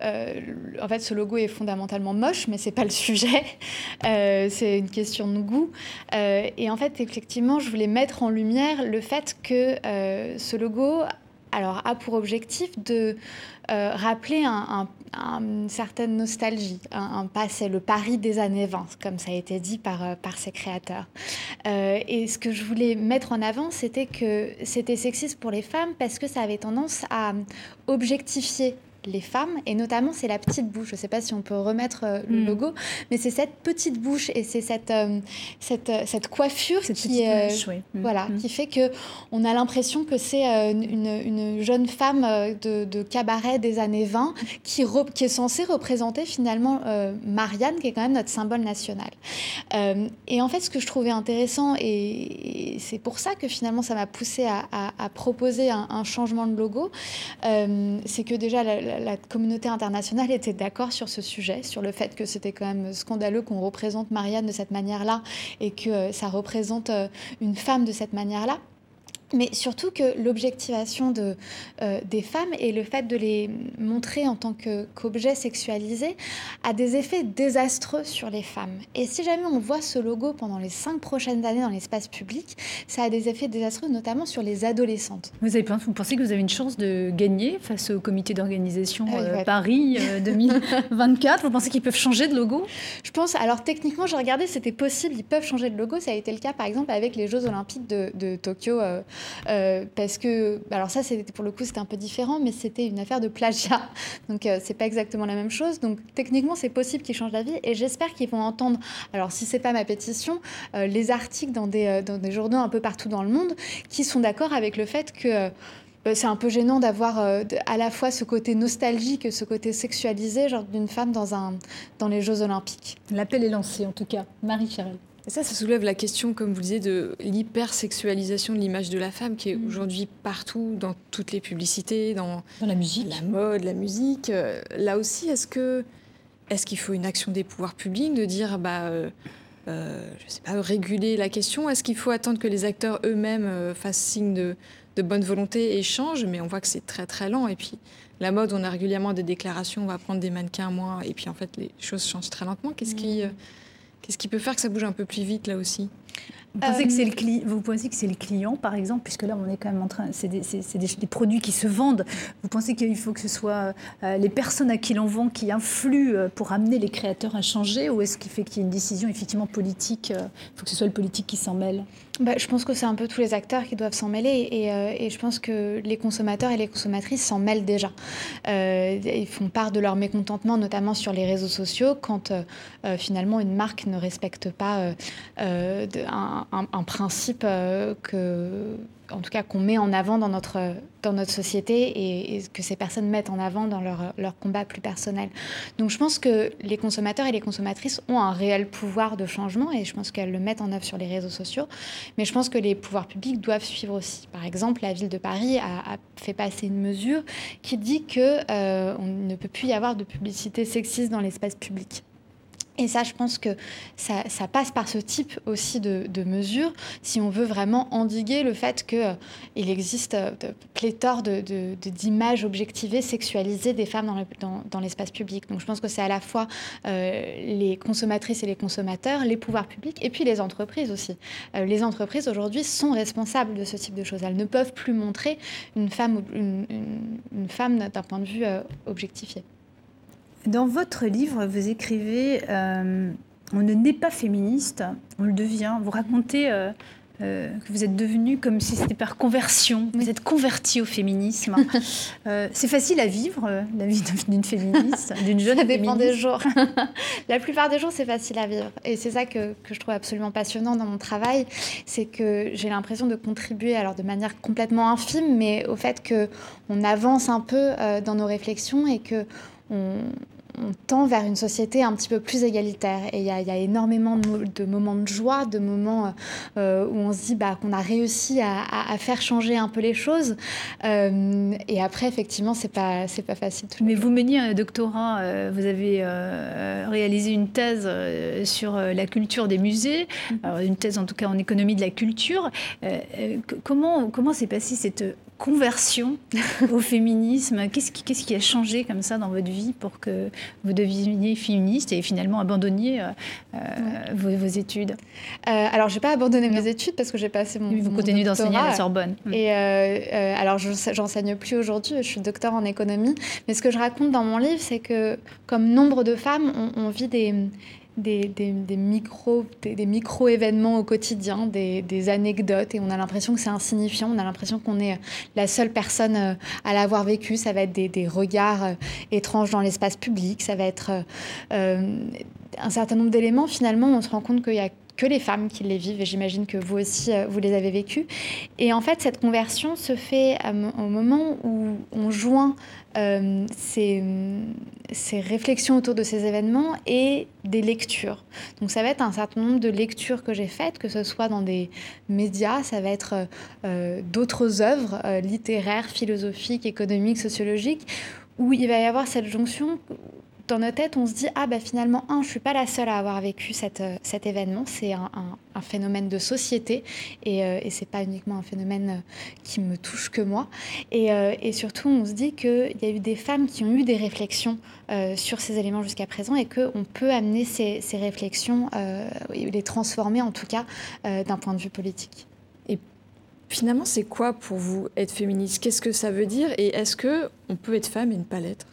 en fait, ce logo est fondamentalement moche, mais c'est pas le sujet. c'est une question de goût. et en fait, effectivement, je voulais mettre en lumière le fait que ce logo alors, a pour objectif de rappeler un, une certaine nostalgie, un, passé, le Paris des années 20, comme ça a été dit par, euh, ses créateurs. Euh, et ce que je voulais mettre en avant, c'était que c'était sexiste pour les femmes parce que ça avait tendance à objectifier les femmes, et notamment c'est la petite bouche. Je ne sais pas si on peut remettre euh, le mm. logo, mais c'est cette petite bouche et c'est cette, euh, cette, euh, cette, coiffure qui, mm. voilà, mm. qui fait que on a l'impression que c'est une, une, jeune femme de, de, cabaret des années 20 qui, qui est censée représenter finalement Marianne, qui est quand même notre symbole national. et en fait, ce que je trouvais intéressant, et, c'est pour ça que finalement ça m'a poussé à, à, proposer un, un, changement de logo, c'est que déjà la, la, communauté internationale était d'accord sur ce sujet, sur le fait que c'était quand même scandaleux qu'on représente Marianne de cette manière-là et que euh, ça représente euh, une femme de cette manière-là mais surtout que l'objectivation de, euh, des femmes et le fait de les montrer en tant qu'objets sexualisés a des effets désastreux sur les femmes. Et si jamais on voit ce logo pendant les cinq prochaines années dans l'espace public, ça a des effets désastreux notamment sur les adolescentes. Vous, avez, vous pensez que vous avez une chance de gagner face au comité d'organisation ah euh, Paris 2024 euh, Vous pensez qu'ils peuvent changer de logo? Je pense, alors techniquement, j'ai regardé, c'était possible, ils peuvent changer de logo. Ça a été le cas par exemple avec les Jeux olympiques de, de Tokyo. Euh, parce que, alors ça, pour le coup, c'était un peu différent, mais c'était une affaire de plagiat. Donc, euh, c'est pas exactement la même chose. Donc, techniquement, c'est possible qu'ils changent d'avis. Et j'espère qu'ils vont entendre, alors si c'est pas ma pétition, euh, les articles dans des, dans des journaux un peu partout dans le monde qui sont d'accord avec le fait que c'est un peu gênant d'avoir à la fois ce côté nostalgique et ce côté sexualisé genre d'une femme dans, un, dans les Jeux Olympiques. L'appel est lancé en tout cas. Marie Ça, ça soulève la question, comme vous le disiez, de l'hypersexualisation de l'image de la femme qui est mm. aujourd'hui partout, dans toutes les publicités, dans, la musique, la mode, la musique. Euh, là aussi, est-ce que est-ce qu'il faut une action des pouvoirs publics de dire, bah, euh, euh, je sais pas, réguler la question? Est-ce qu'il faut attendre que les acteurs eux-mêmes fassent signe de, de, bonne volonté et changent? Mais on voit que c'est très très lent. Et puis la mode, on a régulièrement des déclarations, on va prendre des mannequins moins, et puis en fait les choses changent très lentement. Qu'est-ce qui mm. Qu'est-ce qui peut faire que ça bouge un peu plus vite là aussi? Vous pensez, que c'est le euh, vous pensez que c'est le client, par exemple, puisque là, on est quand même en train. C'est des, des, produits qui se vendent. Vous pensez qu'il faut que ce soit euh, les personnes à qui l'on vend qui influent euh, pour amener les créateurs à changer Ou est-ce qu'il fait qu'il y ait une décision effectivement politique Il faut que ce soit le politique qui s'en mêle? Bah, je pense que c'est un peu tous les acteurs qui doivent s'en mêler et, et, je pense que les consommateurs et les consommatrices s'en mêlent déjà. ils font part de leur mécontentement, notamment sur les réseaux sociaux, quand finalement une marque ne respecte pas un, un, principe que en tout cas qu'on met en avant dans notre, dans notre société et, que ces personnes mettent en avant dans leur, leur, combat plus personnel. Donc je pense que les consommateurs et les consommatrices ont un réel pouvoir de changement et je pense qu'elles le mettent en œuvre sur les réseaux sociaux. Mais je pense que les pouvoirs publics doivent suivre aussi. Par exemple, la ville de Paris a, fait passer une mesure qui dit que euh, on ne peut plus y avoir de publicité sexiste dans l'espace public. Et ça, je pense que ça, passe par ce type aussi de, mesures si on veut vraiment endiguer le fait qu'il euh, existe euh, de, pléthore d'images objectivées, sexualisées des femmes dans, l'espace public. Donc je pense que c'est à la fois euh, les consommatrices et les consommateurs, les pouvoirs publics et puis les entreprises aussi. les entreprises aujourd'hui sont responsables de ce type de choses. Elles ne peuvent plus montrer une femme, une, une femme d'un point de vue objectifié. Dans votre livre, vous écrivez euh, On ne naît pas féministe, on le devient. Vous racontez euh, euh, que vous êtes devenu comme si c'était par conversion. Vous êtes converti au féminisme. c'est facile à vivre, la vie d'une féministe, d'une jeune Ça dépend des jours. la plupart des jours, c'est facile à vivre. Et c'est ça que, que, je trouve absolument passionnant dans mon travail. C'est que j'ai l'impression de contribuer, alors de manière complètement infime, mais au fait qu'on avance un peu dans nos réflexions et que on, on tend vers une société un petit peu plus égalitaire. Et il y, a énormément de, moments de joie, de moments euh, où on se dit bah, qu'on a réussi à, faire changer un peu les choses. Euh, et après, effectivement, c'est pas c'est pas facile. Mais vous meniez un doctorat, euh, vous avez réalisé une thèse sur la culture des musées, mm-hmm. une thèse en tout cas en économie de la culture. comment comment s'est passée cette conversion au féminisme Qu'est-ce qui, a changé comme ça dans votre vie pour que vous deveniez féministe et finalement abandonniez euh, euh, vos, études? Euh, Alors, je n'ai pas abandonné mes études parce que j'ai passé mon. Vous continuez d'enseigner à la Sorbonne. Et alors, je j'enseigne plus aujourd'hui, je suis docteur en économie. Mais ce que je raconte dans mon livre, c'est que, comme nombre de femmes, on vit des des, des, micro, des, micro événements au quotidien, des, anecdotes, et on a l'impression que c'est insignifiant, on a l'impression qu'on est la seule personne euh, à l'avoir vécu. Ça va être des, regards euh, étranges dans l'espace public, ça va être euh, un certain nombre d'éléments. Finalement, on se rend compte qu'il y a que les femmes qui les vivent, et j'imagine que vous aussi, vous les avez vécues. Et en fait, cette conversion se fait au moment où on joint euh, ces, réflexions autour de ces événements et des lectures. Donc ça va être un certain nombre de lectures que j'ai faites, que ce soit dans des médias, ça va être euh, d'autres œuvres euh, littéraires, philosophiques, économiques, sociologiques, où il va y avoir cette jonction dans notre tête, on se dit ah bah finalement un, je suis pas la seule à avoir vécu cette, euh, cet événement. C'est un, phénomène de société et, euh, et c'est pas uniquement un phénomène euh, qui me touche que moi. Et, et surtout, on se dit qu'il y a eu des femmes qui ont eu des réflexions sur ces éléments jusqu'à présent et qu'on peut amener ces, ces réflexions, les transformer en tout cas d'un point de vue politique. Et finalement, c'est quoi pour vous être féministe? Qu'est-ce que ça veut dire? Et est-ce que on peut être femme et ne pas l'être?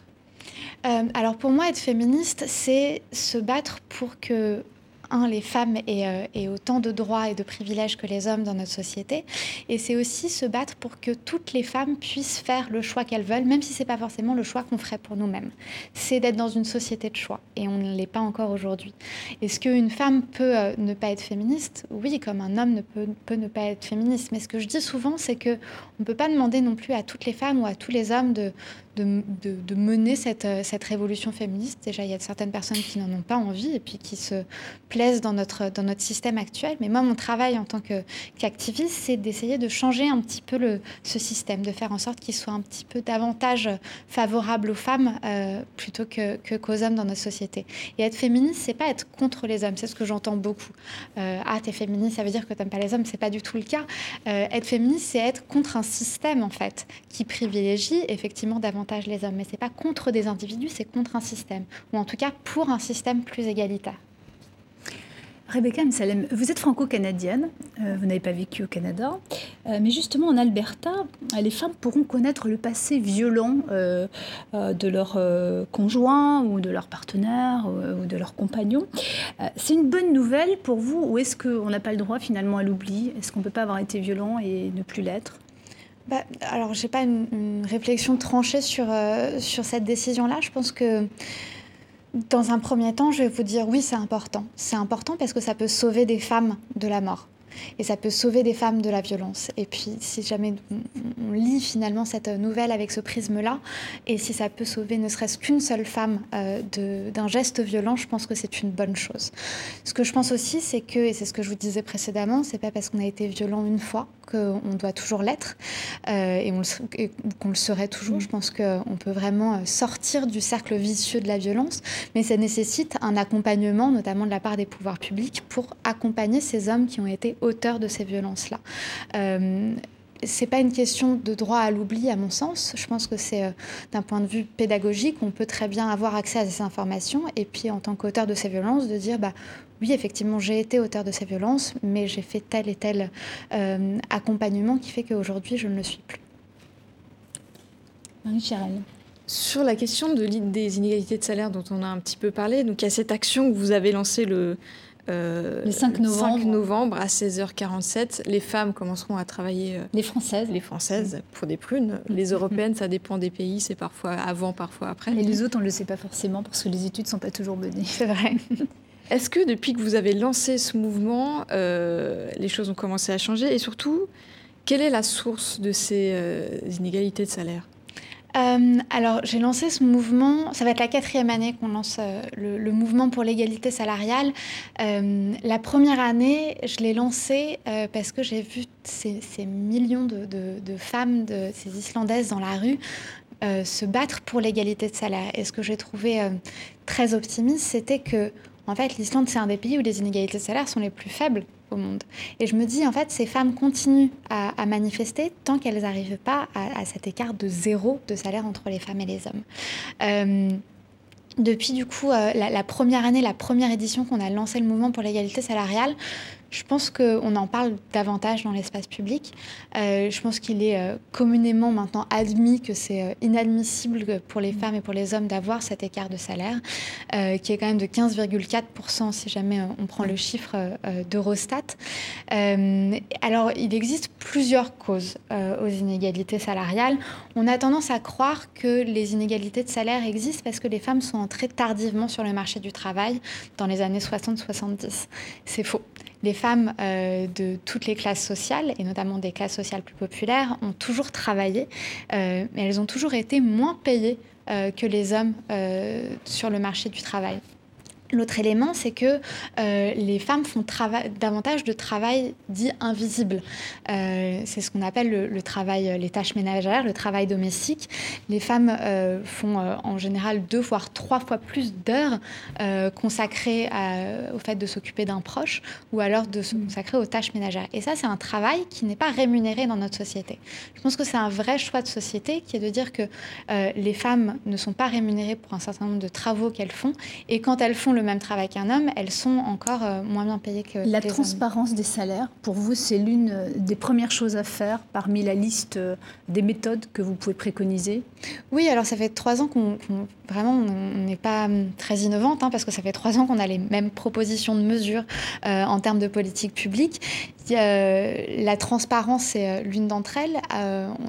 Euh, alors pour moi, être féministe, c'est se battre pour que un, les femmes euh, aient, autant de droits et de privilèges que les hommes dans notre société. Et c'est aussi se battre pour que toutes les femmes puissent faire le choix qu'elles veulent, même si ce n'est pas forcément le choix qu'on ferait pour nous-mêmes. C'est d'être dans une société de choix. Et on ne l'est pas encore aujourd'hui. Est-ce qu'une femme peut euh, ne pas être féministe? Oui, comme un homme ne peut, peut, ne pas être féministe. Mais ce que je dis souvent, c'est qu'on ne peut pas demander non plus à toutes les femmes ou à tous les hommes de, de, mener cette, euh, cette révolution féministe. Déjà, il y a certaines personnes qui n'en ont pas envie et puis qui se notre, dans notre système actuel. Mais moi, mon travail en tant qu'activiste, c'est d'essayer de changer un petit peu ce système, de faire en sorte qu'il soit un petit peu davantage favorable aux femmes euh, plutôt que, qu'aux hommes dans notre société. Et être féministe, c'est pas être contre les hommes, c'est ce que j'entends beaucoup. Euh, ah, t'es féministe, ça veut dire que t'aimes pas les hommes, c'est pas du tout le cas. Euh, être féministe, c'est être contre un système en fait qui privilégie effectivement davantage les hommes, mais c'est pas contre des individus, c'est contre un système, ou en tout cas pour un système plus égalitaire. Rebecca Msalem, vous êtes franco-canadienne, euh, vous n'avez pas vécu au Canada, euh, mais justement en Alberta, les femmes pourront connaître le passé violent euh, de leur conjoint ou de leur partenaire ou de leur compagnon. C'est une bonne nouvelle pour vous ou est-ce qu'on n'a pas le droit finalement à l'oubli? Est-ce qu'on ne peut pas avoir été violent et ne plus l'être? Bah, alors, je n'ai pas une, réflexion tranchée sur, sur cette décision-là. Je pense que dans un premier temps, je vais vous dire oui, c'est important. C'est important parce que ça peut sauver des femmes de la mort. Et ça peut sauver des femmes de la violence. Et puis, si jamais on, lit finalement cette nouvelle avec ce prisme-là, et si ça peut sauver ne serait-ce qu'une seule femme euh, d'un geste violent, je pense que c'est une bonne chose. Ce que je pense aussi, c'est que, et c'est ce que je vous disais précédemment, c'est pas parce qu'on a été violent une fois qu'on doit toujours l'être euh, et, qu'on le serait toujours. Je pense qu'on peut vraiment sortir du cercle vicieux de la violence, mais ça nécessite un accompagnement, notamment de la part des pouvoirs publics, pour accompagner ces hommes qui ont été auteurs de ces violences-là. Euh, c'est pas une question de droit à l'oubli, à mon sens. Je pense que c'est euh, d'un point de vue pédagogique, on peut très bien avoir accès à ces informations et puis en tant qu'auteur de ces violences, de dire bah oui, effectivement, j'ai été auteur de ces violences, mais j'ai fait tel et tel euh, accompagnement qui fait qu'aujourd'hui, je ne le suis plus. Marie Chirel. Sur la question de, des inégalités de salaire dont on a un petit peu parlé, donc il y a cette action que vous avez lancée le, euh, le 5 novembre. 5 novembre à 16h47, les femmes commenceront à travailler. Euh, les Françaises. Les Françaises pour des prunes. Les Européennes, ça dépend des pays, c'est parfois avant, parfois après. Et les autres, on ne le sait pas forcément parce que les études ne sont pas toujours menées. C'est vrai. Est-ce que depuis que vous avez lancé ce mouvement, euh, les choses ont commencé à changer? Et surtout, quelle est la source de ces inégalités de salaire? Euh, alors, j'ai lancé ce mouvement, ça va être la quatrième année qu'on lance euh, le, mouvement pour l'égalité salariale. Euh, la première année, je l'ai lancé parce que j'ai vu ces, millions de, femmes, de, ces Islandaises dans la rue, se battre pour l'égalité de salaire. Et ce que j'ai trouvé très optimiste, c'était que, en fait, l'Islande, c'est un des pays où les inégalités de salaire sont les plus faibles monde. Et je me dis, en fait, ces femmes continuent à, manifester tant qu'elles n'arrivent pas à, cet écart de zéro de salaire entre les femmes et les hommes. Euh, depuis du coup euh, la, première année, la première édition qu'on a lancé le mouvement pour l'égalité salariale, je pense qu'on en parle davantage dans l'espace public. Euh, je pense qu'il est euh, communément maintenant admis que c'est euh, inadmissible pour les femmes et pour les hommes d'avoir cet écart de salaire, qui est quand même de 15,4% si jamais on prend le chiffre d'Eurostat. alors, il existe plusieurs causes aux inégalités salariales. On a tendance à croire que les inégalités de salaire existent parce que les femmes sont entrées tardivement sur le marché du travail dans les années 60-70. C'est faux. Les femmes euh, de toutes les classes sociales, et notamment des classes sociales plus populaires, ont toujours travaillé, euh, mais elles ont toujours été moins payées euh, que les hommes sur le marché du travail. L'autre élément, c'est que euh, les femmes font davantage de travail dit invisible. Euh, c'est ce qu'on appelle le, travail, les tâches ménagères, le travail domestique. Les femmes euh, font en général deux voire trois fois plus d'heures consacrées au fait de s'occuper d'un proche ou alors de se consacrer aux tâches ménagères. Et ça, c'est un travail qui n'est pas rémunéré dans notre société. Je pense que c'est un vrai choix de société qui est de dire que les femmes ne sont pas rémunérées pour un certain nombre de travaux qu'elles font et quand elles font le même travail qu'un homme, elles sont encore euh, moins bien payées que la transparence des salaires. Pour vous, c'est l'une euh, des premières choses à faire parmi la liste euh, des méthodes que vous pouvez préconiser? Oui, alors ça fait trois ans qu'on vraiment on n'est pas hum, très innovante hein, parce que ça fait trois ans qu'on a les mêmes propositions de mesures en termes de politique publique. la transparence c'est l'une d'entre elles.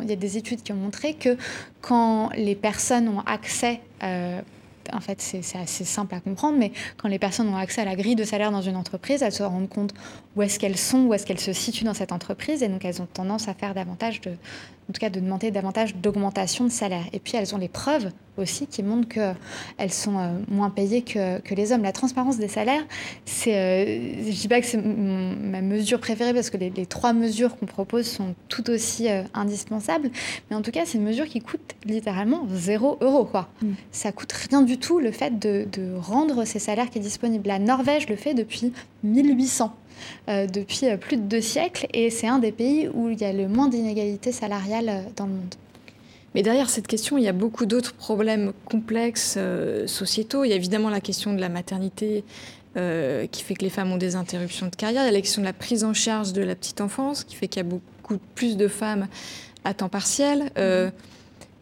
il y a des études qui ont montré que quand les personnes ont accès en fait, c'est assez simple à comprendre, mais quand les personnes ont accès à la grille de salaire dans une entreprise, elles se rendent compte où est-ce qu'elles sont, où est-ce qu'elles se situent dans cette entreprise, et donc elles ont tendance à faire davantage de, en tout cas, de demander davantage d'augmentation de salaire. Et puis elles ont les preuves aussi qui montrent qu'elles sont euh, moins payées que, que, les hommes. La transparence des salaires, c'est, euh, je dis pas que c'est ma mesure préférée parce que les, trois mesures qu'on propose sont tout aussi euh, indispensables, mais en tout cas, c'est une mesure qui coûte littéralement zéro euro. Quoi. Mm. Ça coûte rien du tout le fait de, de rendre ces salaires qui est disponible. La Norvège le fait depuis 1800. Euh, depuis euh, plus de deux siècles et c'est un des pays où il y a le moins d'inégalités salariales euh, dans le monde. Mais derrière cette question, il y a beaucoup d'autres problèmes complexes sociétaux. Il y a évidemment la question de la maternité qui fait que les femmes ont des interruptions de carrière. Il y a la question de la prise en charge de la petite enfance qui fait qu'il y a beaucoup plus de femmes à temps partiel.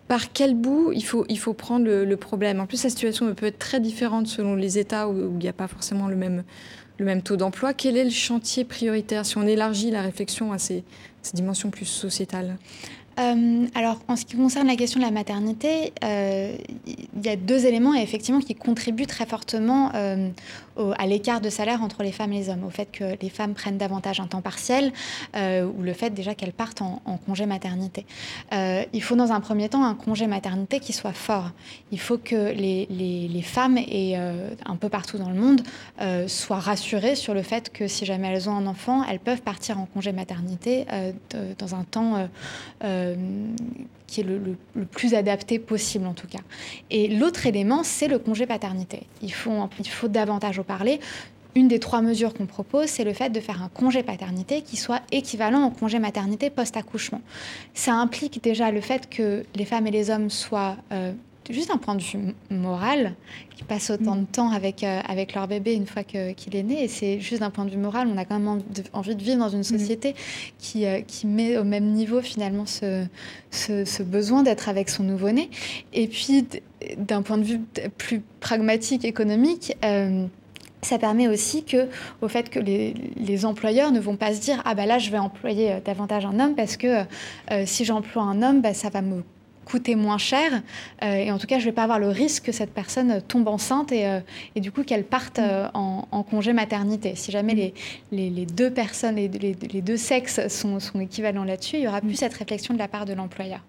par quel bout il faut, il faut prendre le, problème? En plus, la situation peut être très différente selon les États où il n'y a pas forcément le même, le même taux d'emploi. Quel est le chantier prioritaire si on élargit la réflexion à ces cette dimension plus sociétale euh, alors, en ce qui concerne la question de la maternité, euh, il y a deux éléments effectivement qui contribuent très fortement euh, à l'écart de salaire entre les femmes et les hommes, au fait que les femmes prennent davantage un temps partiel ou le fait déjà qu'elles partent en, congé maternité. il faut dans un premier temps un congé maternité qui soit fort. Il faut que les, les femmes et un peu partout dans le monde soient rassurées sur le fait que si jamais elles ont un enfant, elles peuvent partir en congé maternité dans un temps euh, qui est le, plus adapté possible en tout cas. Et l'autre élément, c'est le congé paternité. Il faut, davantage en parler. Une des trois mesures qu'on propose, c'est le fait de faire un congé paternité qui soit équivalent au congé maternité post-accouchement. Ça implique déjà le fait que les femmes et les hommes soient euh, juste un point de vue moral, qui passent autant de temps avec, euh, avec leur bébé une fois qu'il est né. Et c'est juste d'un point de vue moral, on a quand même envie de vivre dans une mm. société qui, euh, qui met au même niveau finalement ce, ce, besoin d'être avec son nouveau-né. Et puis, d'un point de vue plus pragmatique, économique, euh, ça permet aussi que, au fait que les, les, employeurs ne vont pas se dire ah bah là je vais employer davantage un homme parce que si j'emploie un homme bah, ça va me coûter moins cher. Euh, et en tout cas, je ne vais pas avoir le risque que cette personne tombe enceinte et, euh, et du coup qu'elle parte euh, en, congé maternité. Si jamais les, les, deux personnes, les, les deux sexes sont, sont équivalents là-dessus, il y aura plus cette réflexion de la part de l'employeur.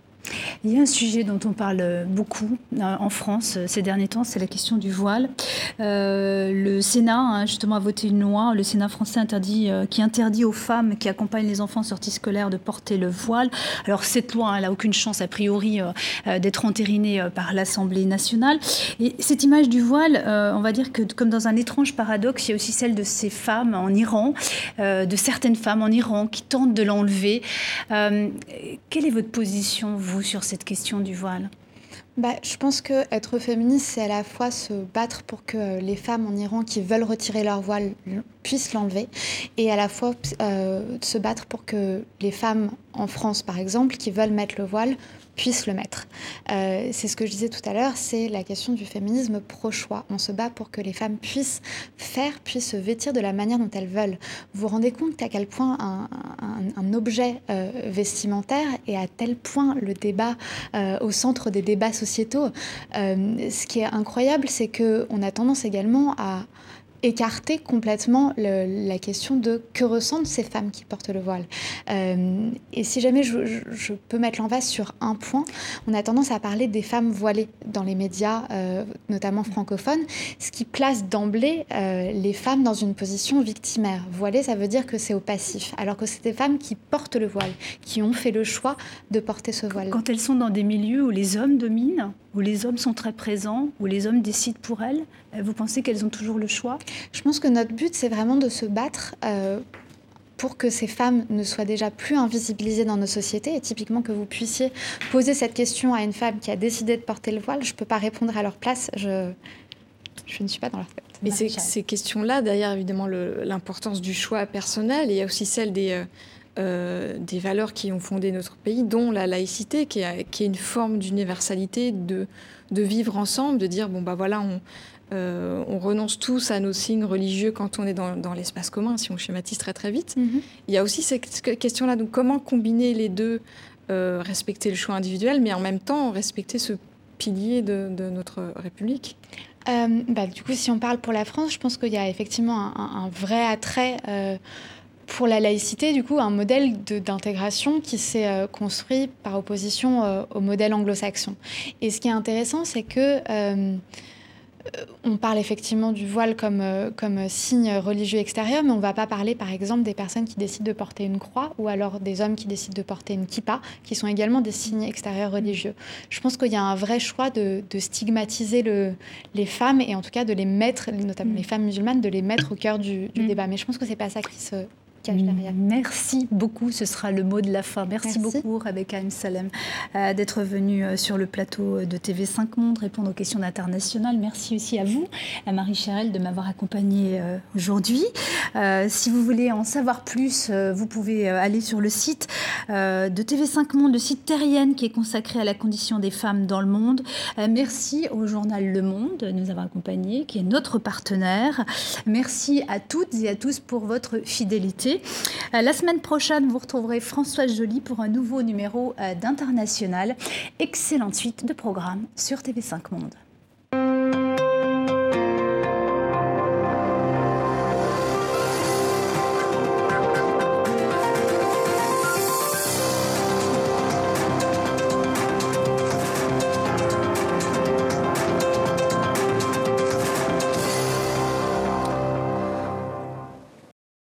Il y a un sujet dont on parle beaucoup euh, en France euh, ces derniers temps, c'est la question du voile. Euh, le Sénat hein, justement a voté une loi, le Sénat français qui interdit aux femmes qui accompagnent les enfants en sortie scolaire de porter le voile. Alors cette loi, elle n'a aucune chance a priori d'être entérinée par l'Assemblée nationale. Et cette image du voile, on va dire que comme dans un étrange paradoxe, il y a aussi celle de ces femmes en Iran, de certaines femmes en Iran qui tentent de l'enlever. quelle est votre position, vous sur cette question du voile bah, je pense que être féministe, c'est à la fois se battre pour que les femmes en Iran qui veulent retirer leur voile puissent l'enlever, et à la fois euh, se battre pour que les femmes en France, par exemple, qui veulent mettre le voile, puissent le mettre. Euh, c'est ce que je disais tout à l'heure, c'est la question du féminisme pro-choix. On se bat pour que les femmes puissent faire, puissent se vêtir de la manière dont elles veulent. Vous vous rendez compte qu'à quel point un, objet euh, vestimentaire est à tel point le débat euh, au centre des débats sociétaux. ce qui est incroyable, c'est qu'on a tendance également à écarter complètement la question de que ressentent ces femmes qui portent le voile. Euh, et si jamais je, peux mettre l'emphase sur un point, on a tendance à parler des femmes voilées dans les médias, euh, notamment francophones, ce qui place d'emblée euh, les femmes dans une position victimaire. Voilée, ça veut dire que c'est au passif, alors que c'est des femmes qui portent le voile, qui ont fait le choix de porter ce voile. Quand elles sont dans des milieux où les hommes dominent, où les hommes sont très présents, où les hommes décident pour elles, vous pensez qu'elles ont toujours le choix? Je pense que notre but, c'est vraiment de se battre euh, pour que ces femmes ne soient déjà plus invisibilisées dans nos sociétés. Et typiquement, que vous puissiez poser cette question à une femme qui a décidé de porter le voile, je ne peux pas répondre à leur place. Je, je ne suis pas dans leur tête. Mais ces, ces questions-là, derrière évidemment l'importance du choix personnel, il y a aussi celle des, euh, des valeurs qui ont fondé notre pays, dont la laïcité, qui, qui est une forme d'universalité, de, de vivre ensemble, de dire, bon, bah voilà, on, euh, on renonce tous à nos signes religieux quand on est dans, l'espace commun, si on schématise très très vite. Mhm. Il y a aussi cette question-là, donc comment combiner les deux, euh, respecter le choix individuel, mais en même temps respecter ce pilier de, notre République? Euh, bah, Du coup, si on parle pour la France, je pense qu'il y a effectivement un, vrai attrait pour la laïcité, du coup, un modèle d'intégration qui s'est construit par opposition au modèle anglo-saxon. Et ce qui est intéressant, c'est que euh, on parle effectivement du voile comme, euh, comme signe religieux extérieur, mais on ne va pas parler, par exemple, des personnes qui décident de porter une croix ou alors des hommes qui décident de porter une kippa, qui sont également des signes extérieurs religieux. Je pense qu'il y a un vrai choix de, stigmatiser le, les femmes et en tout cas de les mettre, notamment les femmes musulmanes, de les mettre au cœur du, du mm. débat. Mais je pense que c'est pas ça qui se, Merci beaucoup, ce sera le mot de la fin. Merci, beaucoup Rebecca M. Salem euh, d'être venue euh, sur le plateau de TV5 Monde répondre aux questions internationales. Merci aussi à vous, à Marie Chérel, de m'avoir accompagnée euh, aujourd'hui. si vous voulez en savoir plus, vous pouvez aller sur le site de TV5 Monde, le site Terrienne qui est consacré à la condition des femmes dans le monde. merci au journal Le Monde de nous avoir accompagnés, qui est notre partenaire. Merci à toutes et à tous pour votre fidélité. Invités. la semaine prochaine, vous retrouverez Françoise Joly pour un nouveau numéro d'International. Excellente suite de programme sur TV5 Monde.